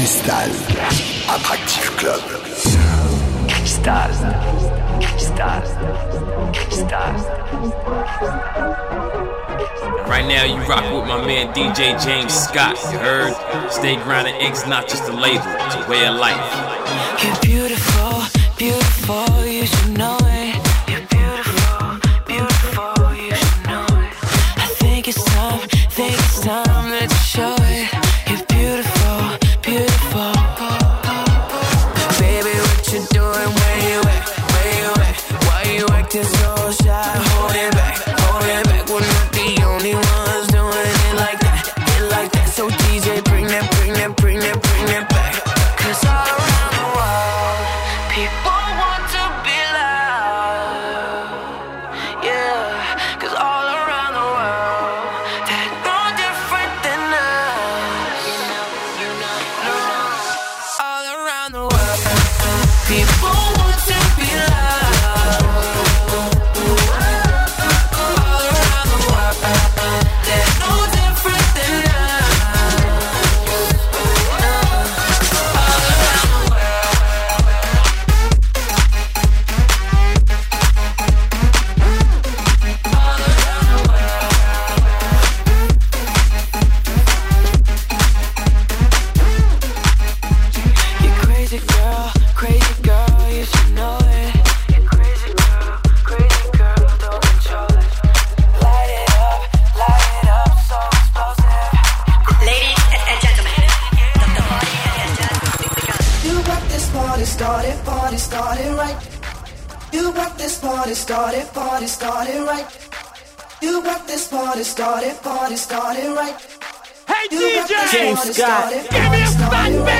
Cristal. Attractive Club. Cristal. Cristal. Cristal. Right now, you rock with my man DJ James Scott. You heard? Stay grounded. X not just a label, it's a way of life. You're beautiful, beautiful. You should know it. party started, party started right. Hey you DJ, James Scott, give me a fat man!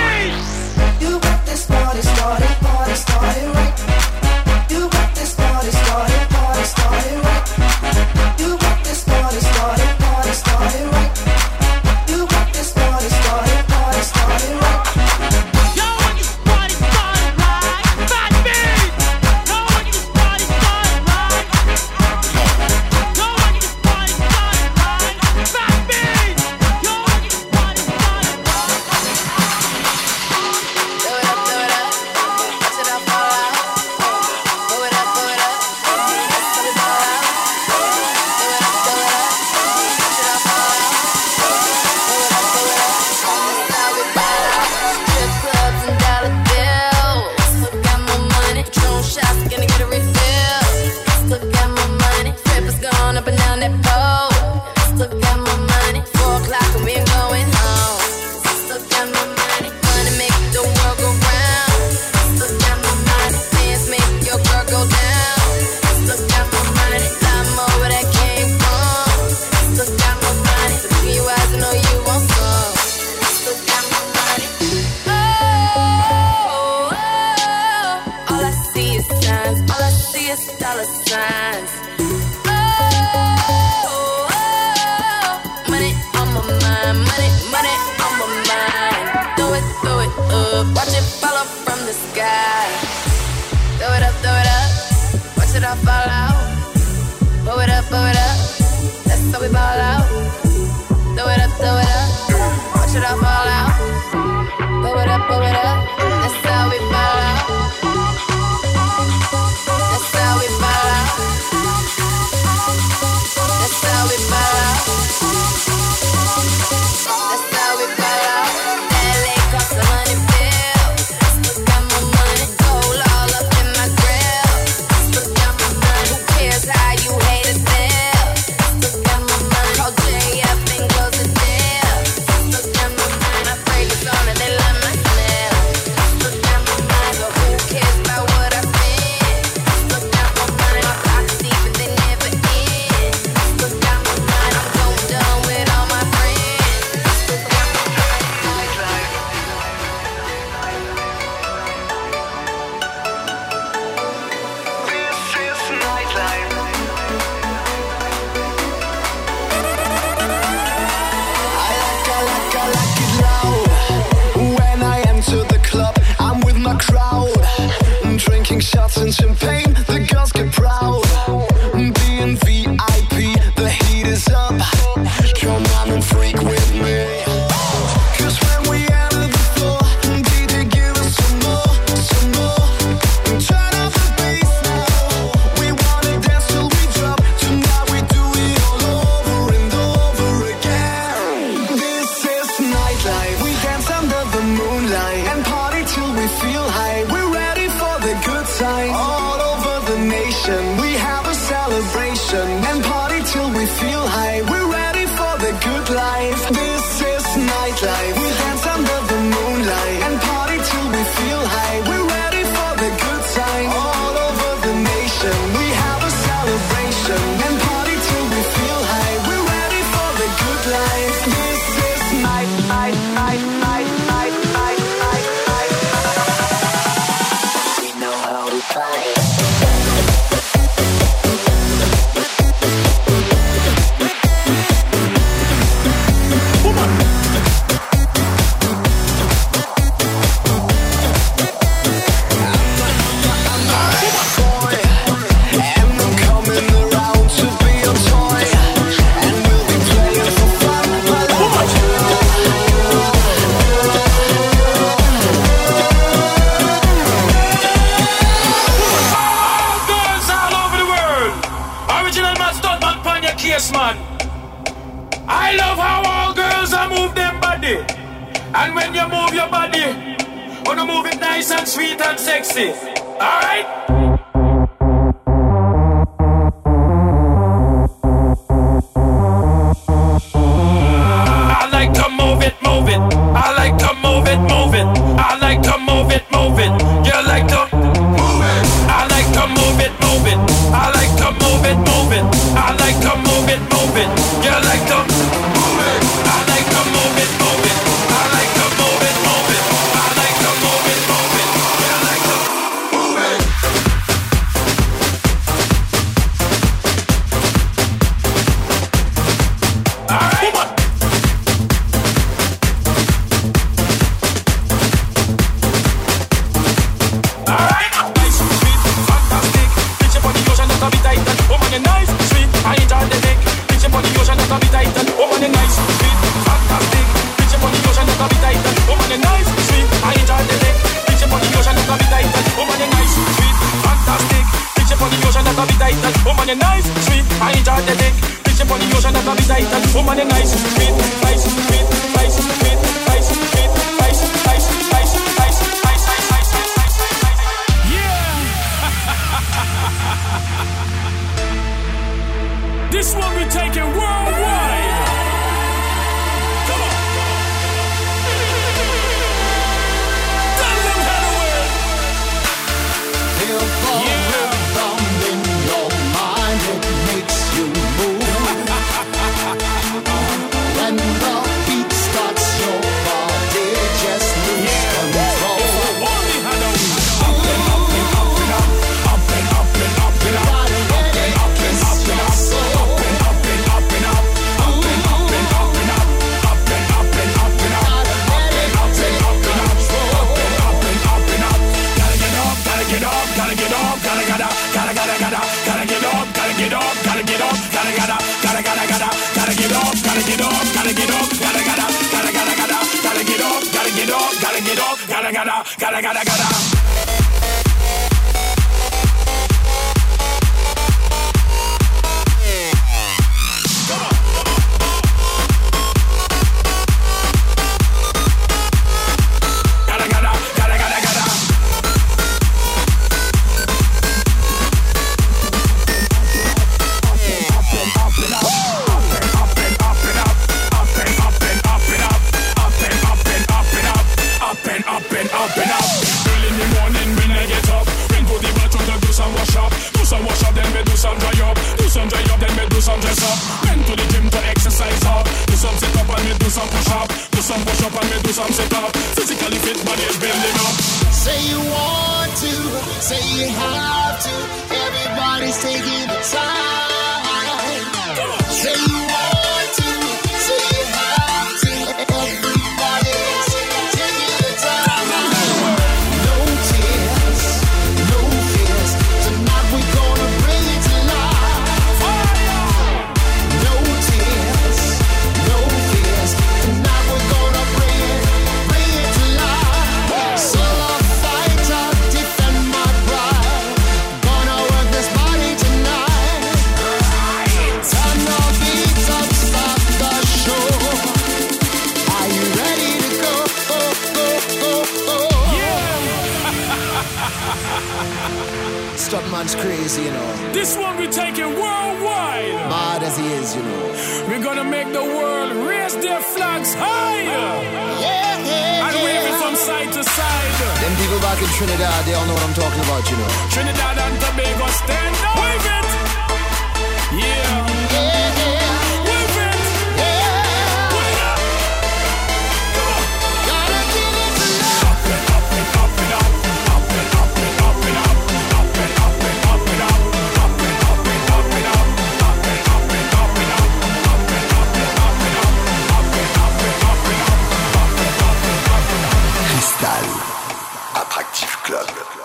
Cristal.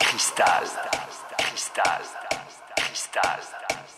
Cristal. Cristal. Cristal.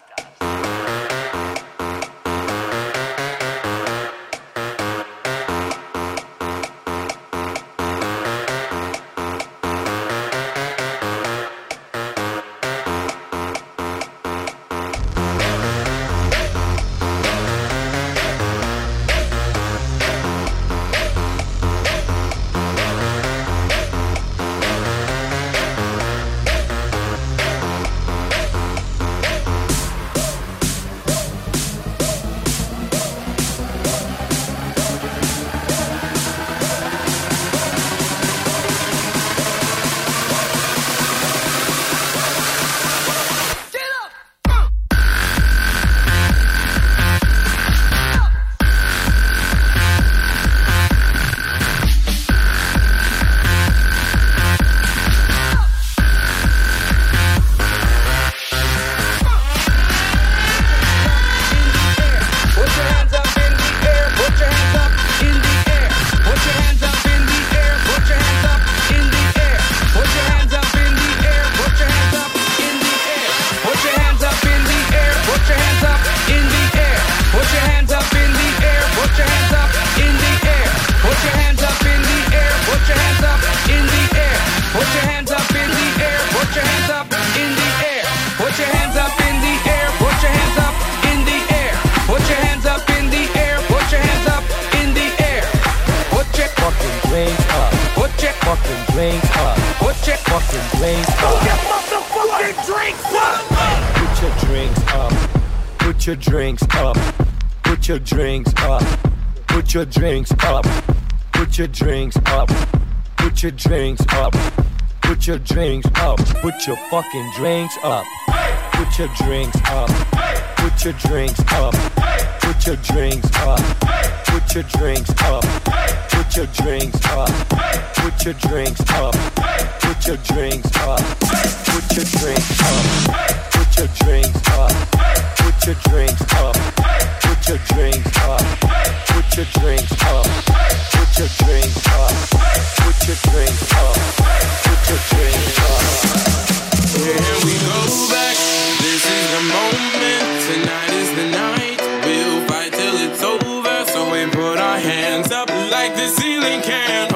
your drinks up. Put your drinks up. Put your drinks up. Put your fucking drinks up. Put your drinks up. Put your drinks up. Put your drinks up. Put your drinks up. Put your drinks up. Put your drinks up. Put your drinks up. Put your drinks up. Put your drinks up. Put your drinks up. Put your drinks up. Put your drinks up. Put your drinks up. Put your drinks up. Put your drinks up. Here we go back. This is the moment. Tonight is the night. We'll fight till it's over. So we put our hands up like the ceiling can.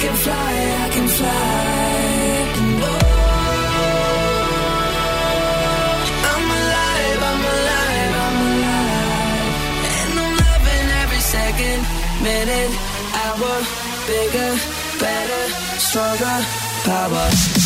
can fly, I can fly. And oh, I'm alive, I'm alive, I'm alive. And I'm loving every second, minute, hour, bigger, better, stronger, power.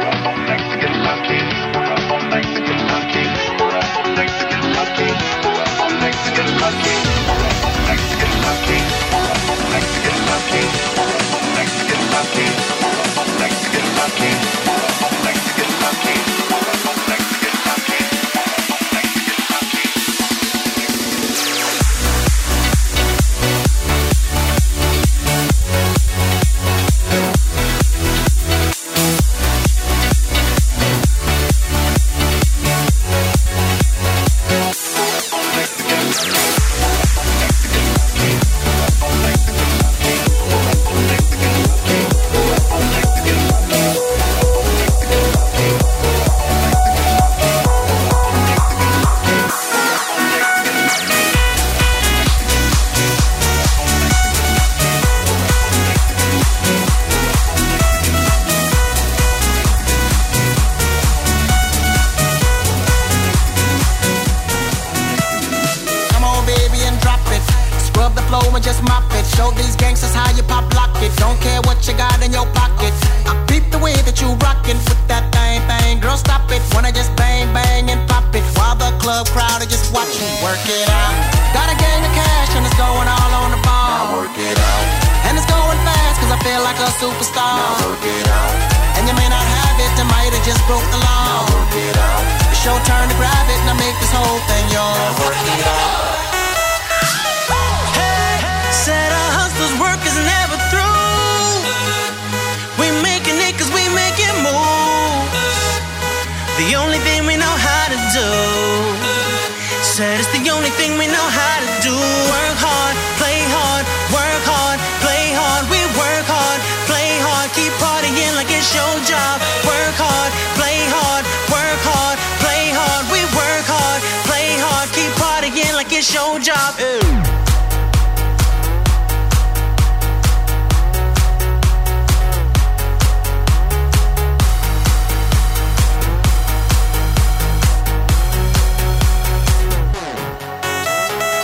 it's your job. Ew.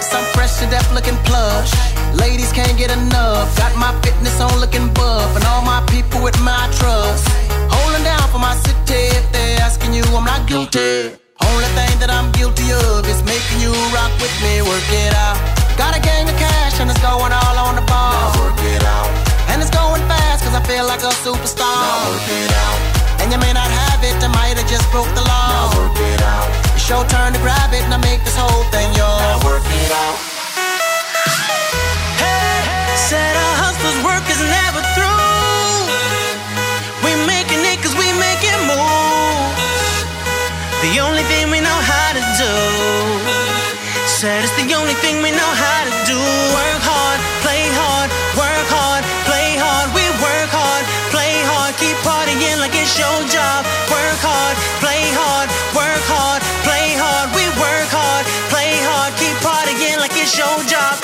Some fresh to death looking plush. Ladies can't get enough. Got my fitness on looking buff. And all my people with my trust. Holding down for my city. If they're asking you, I'm not guilty. Only thing that I'm guilty of is making you rock with me. Work it out. Got a gang of cash and it's going all on the ball. Now work it out. And it's going fast cause I feel like a superstar. Now work it out. And you may not have it, I might have just broke the law. Now work it out. It's your turn to grab it and I make this whole thing yours. Now work it out. Hey, Said our hustler's work is never The only thing we know how to do. Said it's the only thing we know how to do. Work hard, play hard, work hard, play hard. We work hard, play hard, keep partying like it's your job. Work hard, play hard, work hard, play hard. We work hard, play hard, keep partying like it's your job.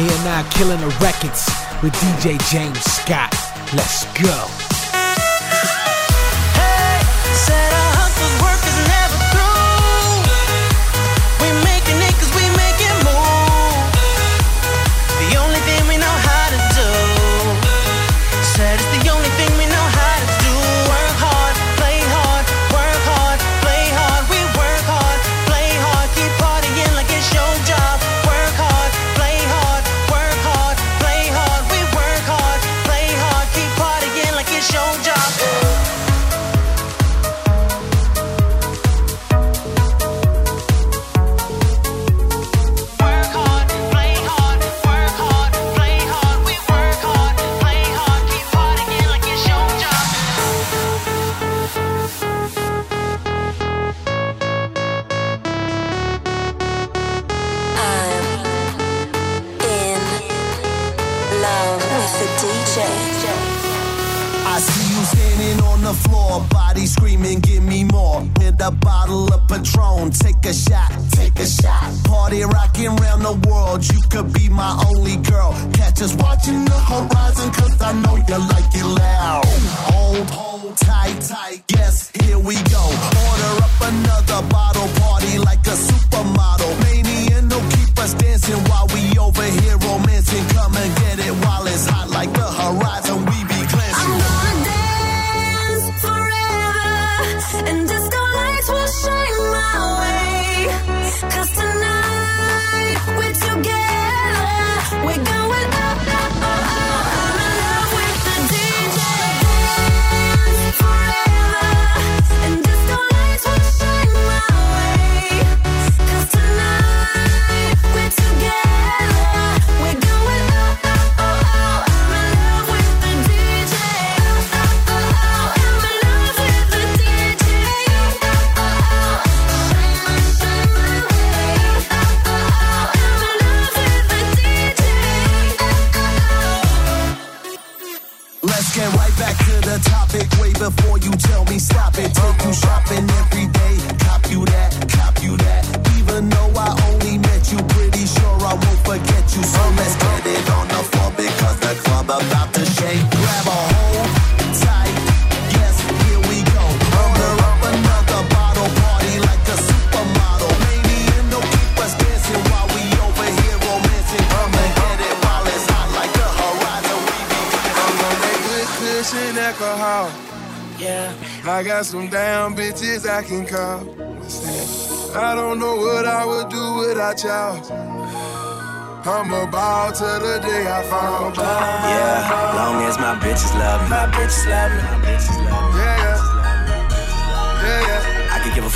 Here now, killing the records with DJ James Scott. Let's go. thought you could be my only girl. Catch us watching the horizon, cause I know you're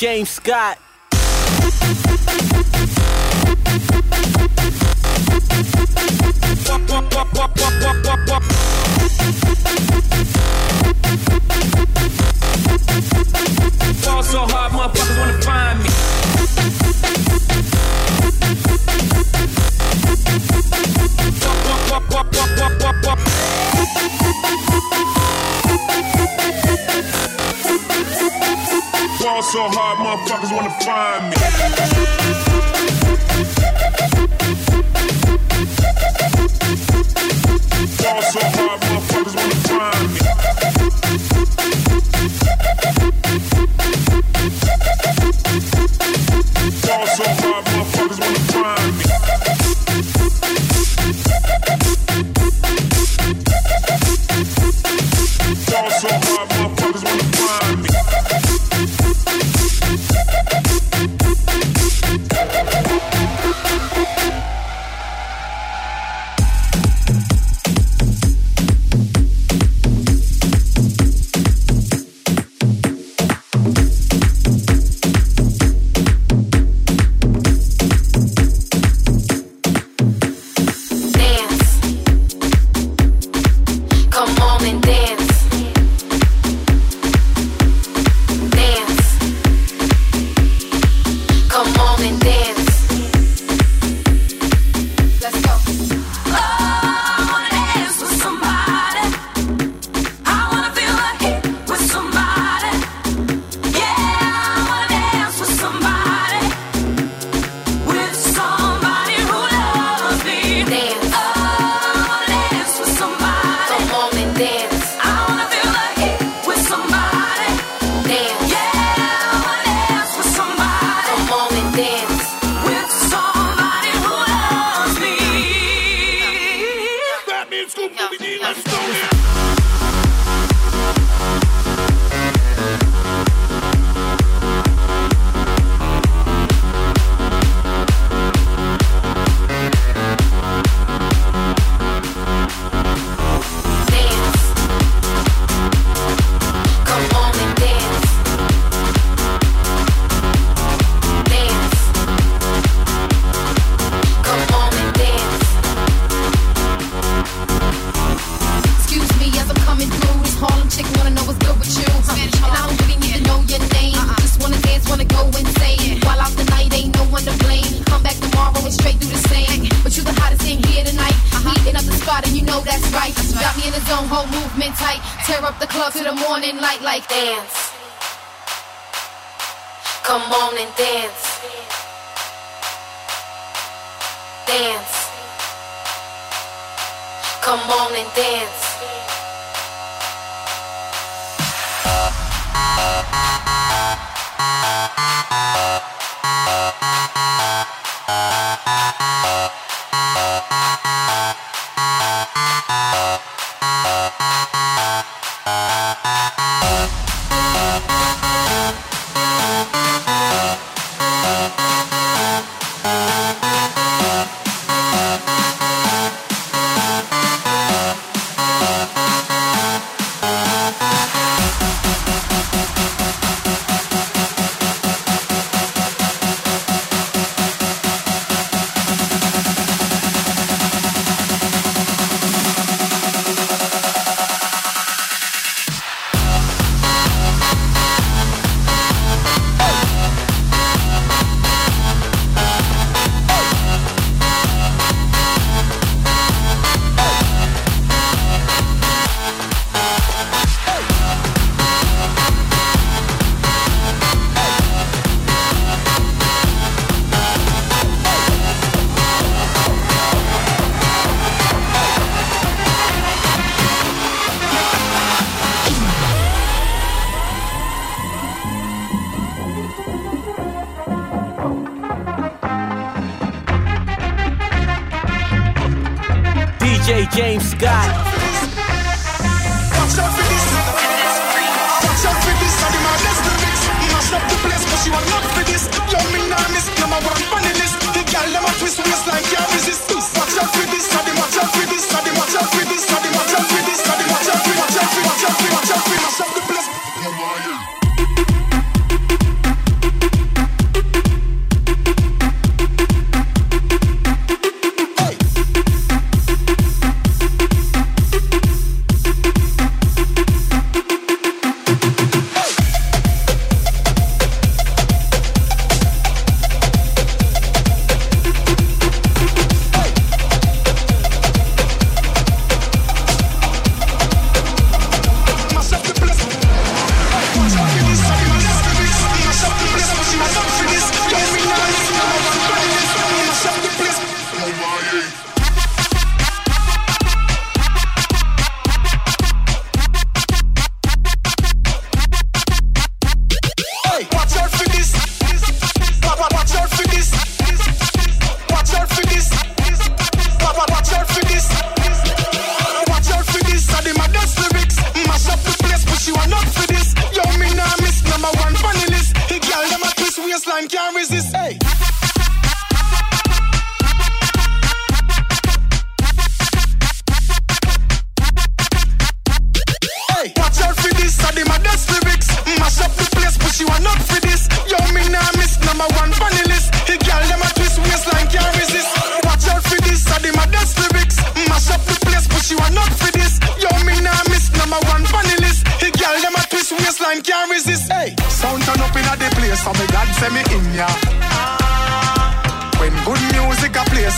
James Scott.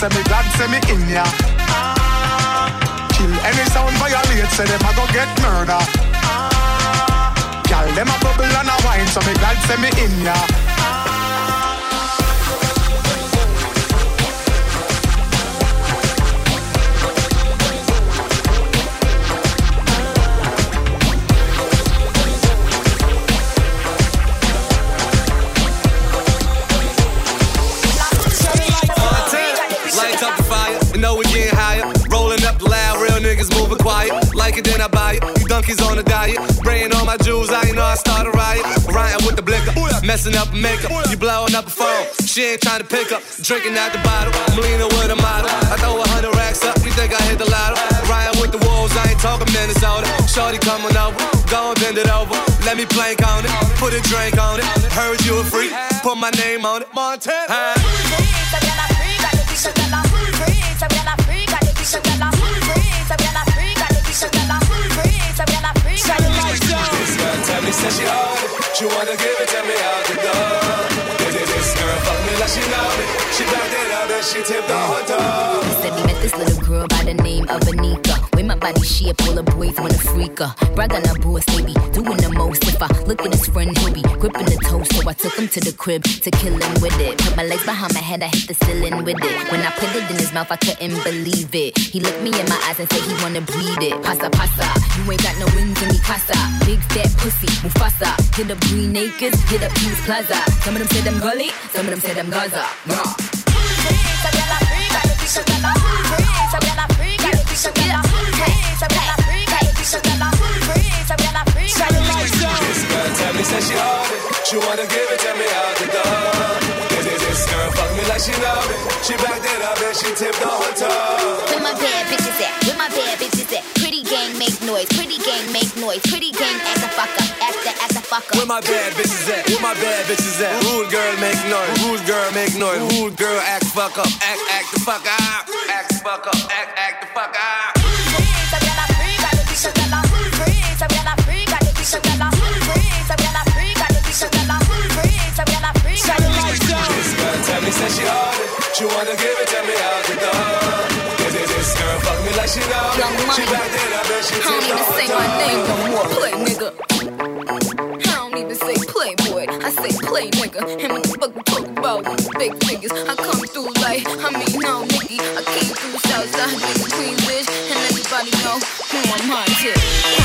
Say me glad say me in ya. Kill any sound violate, say them a go get murder. Gal them a bubble and a wine, so me glad say me in ya. Like it, then I buy it. You donkeys on a diet. Spraying all my jewels, I you know I start a riot. Rioting with the blicker, messing up makeup. You blowing up a phone, she ain't trying to pick up. Drinking out the bottle, I'm leaning with a model. I throw a hundred racks up, you think I hit the lotto? Ryan with the wolves, I ain't talking Minnesota. Shorty coming over, go and bend it over. Let me plank on it, put a drink on it. Heard you a freak, put my name on it. Montana. This girl me she. She wanna give it, to me how to do. This girl fuck me like she. She tipped the hot dog. Said he met this little girl by the name of Anita my body shape, all the boys wanna freak her. Brag on her they be doing the most. If I look at his friend, he'll be gripping the toe. So I took him to the crib to kill him with it. Put my legs behind my head, I hit the ceiling with it. When I put it in his mouth, I couldn't believe it. He looked me in my eyes and said he wanna breed it. Pasa pasa, you ain't got no wings in me casa. Big fat pussy, Mufasa. Hit up Green Acres, hit up Peace Plaza. Some of them say them gully, some of them say them Gaza. Uh. Own it. She wanna give it to me out the door. This, this, this girl fuck me like she know me. She backed it up and she tipped the whole toe. Where my bad bitches at? Where my bad bitches at? Pretty gang make noise, motherfucker. Where my bad bitches at? Where my bad bitches at? Rude girl make noise. Rude girl make noise. Rude girl act fuck up. Act act the fuck up. Act fuck up. Act act the fuck up. Freeze, I'm gonna freak, I'm gonna be some gala. Gonna freak, I'm gonna freak, I'm gonna This girl tell me say she hard. She wanna give it to me out the door. This girl fuck me like she know. Young money. She back it up and she take the whole time. I don't even say my name no more. Put nigga play nigga. And what the fuck we talk about with big figures? I come through like, I mean, no, nigga. I came through Southside, been the Queensbridge, and everybody know who I'm on.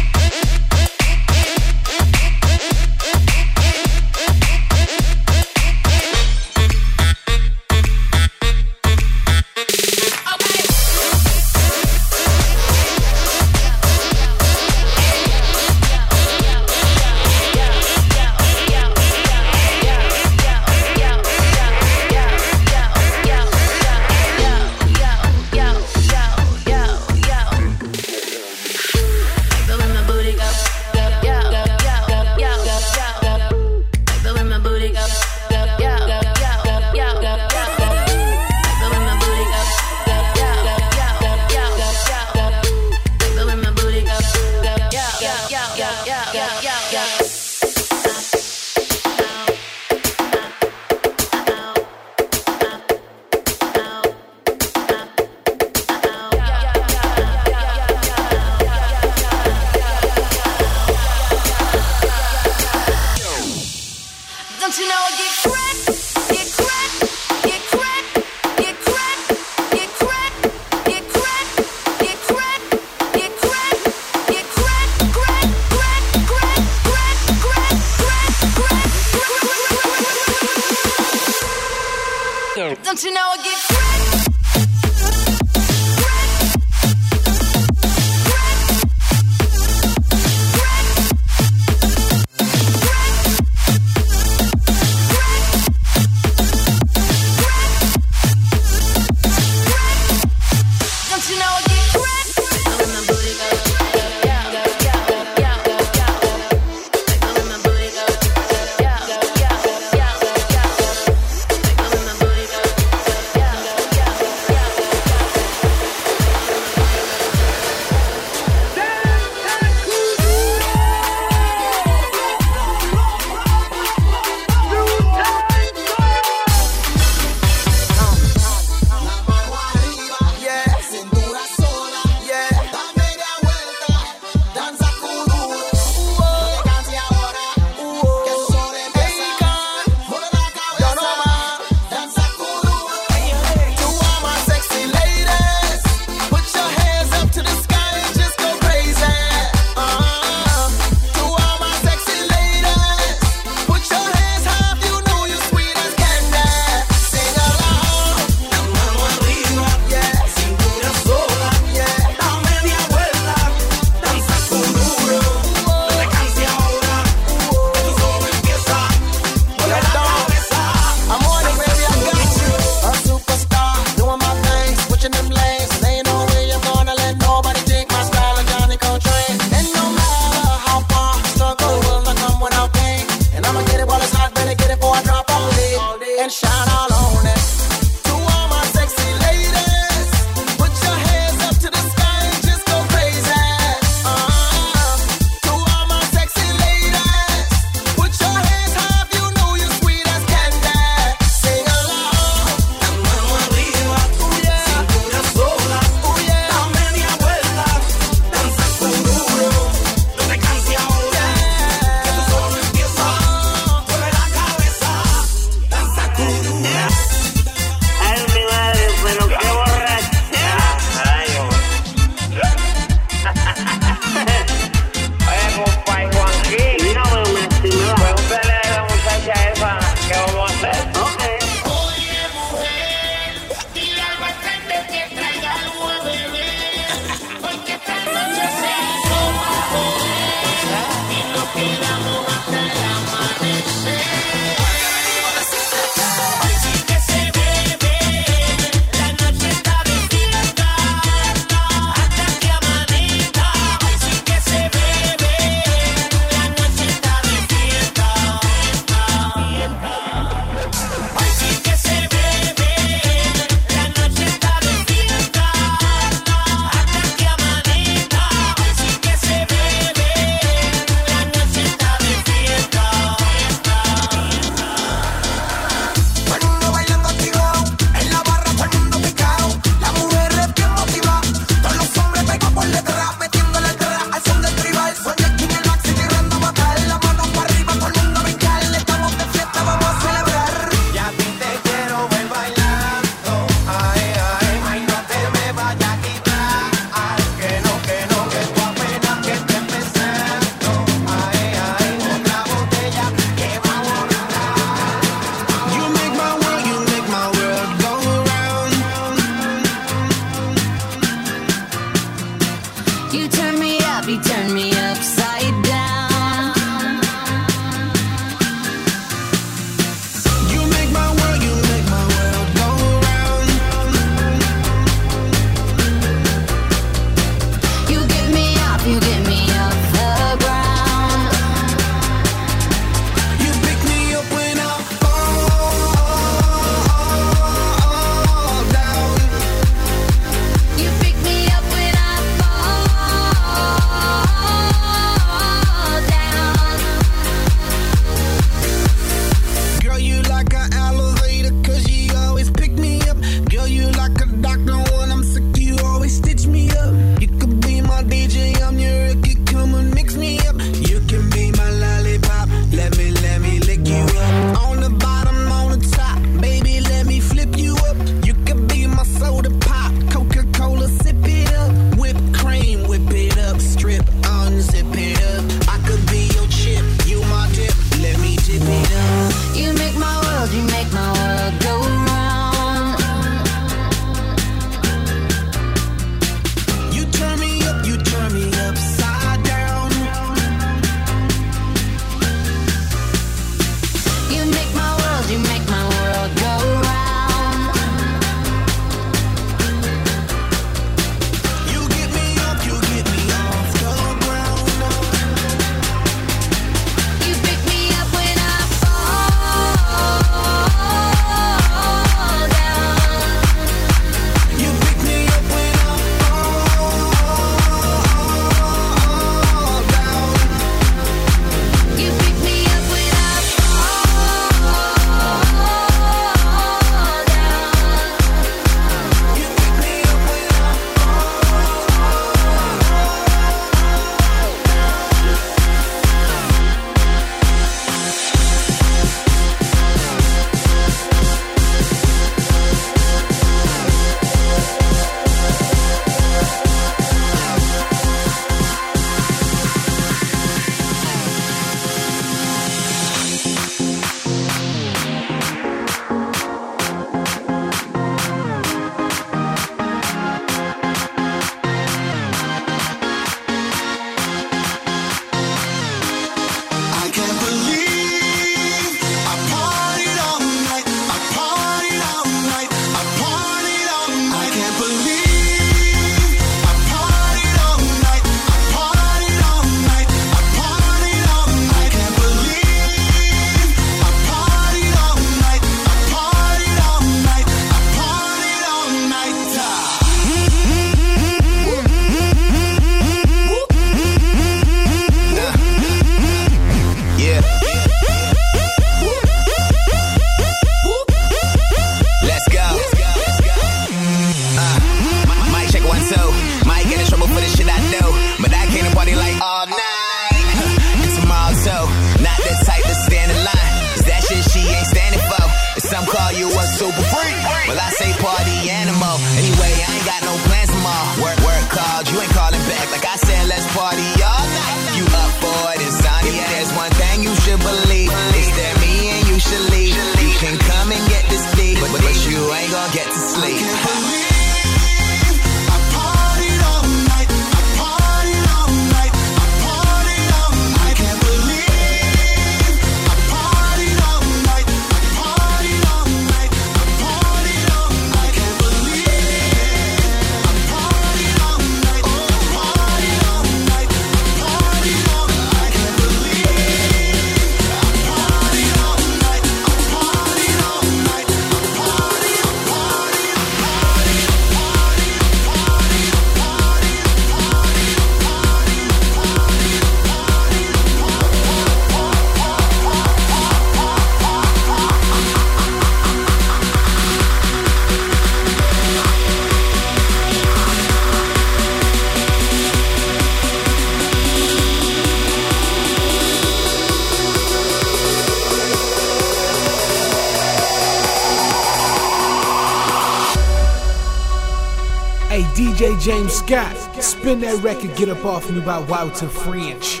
Scott. Spin that record, get up off me by Wouter French.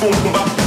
bum bum bum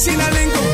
sin alento.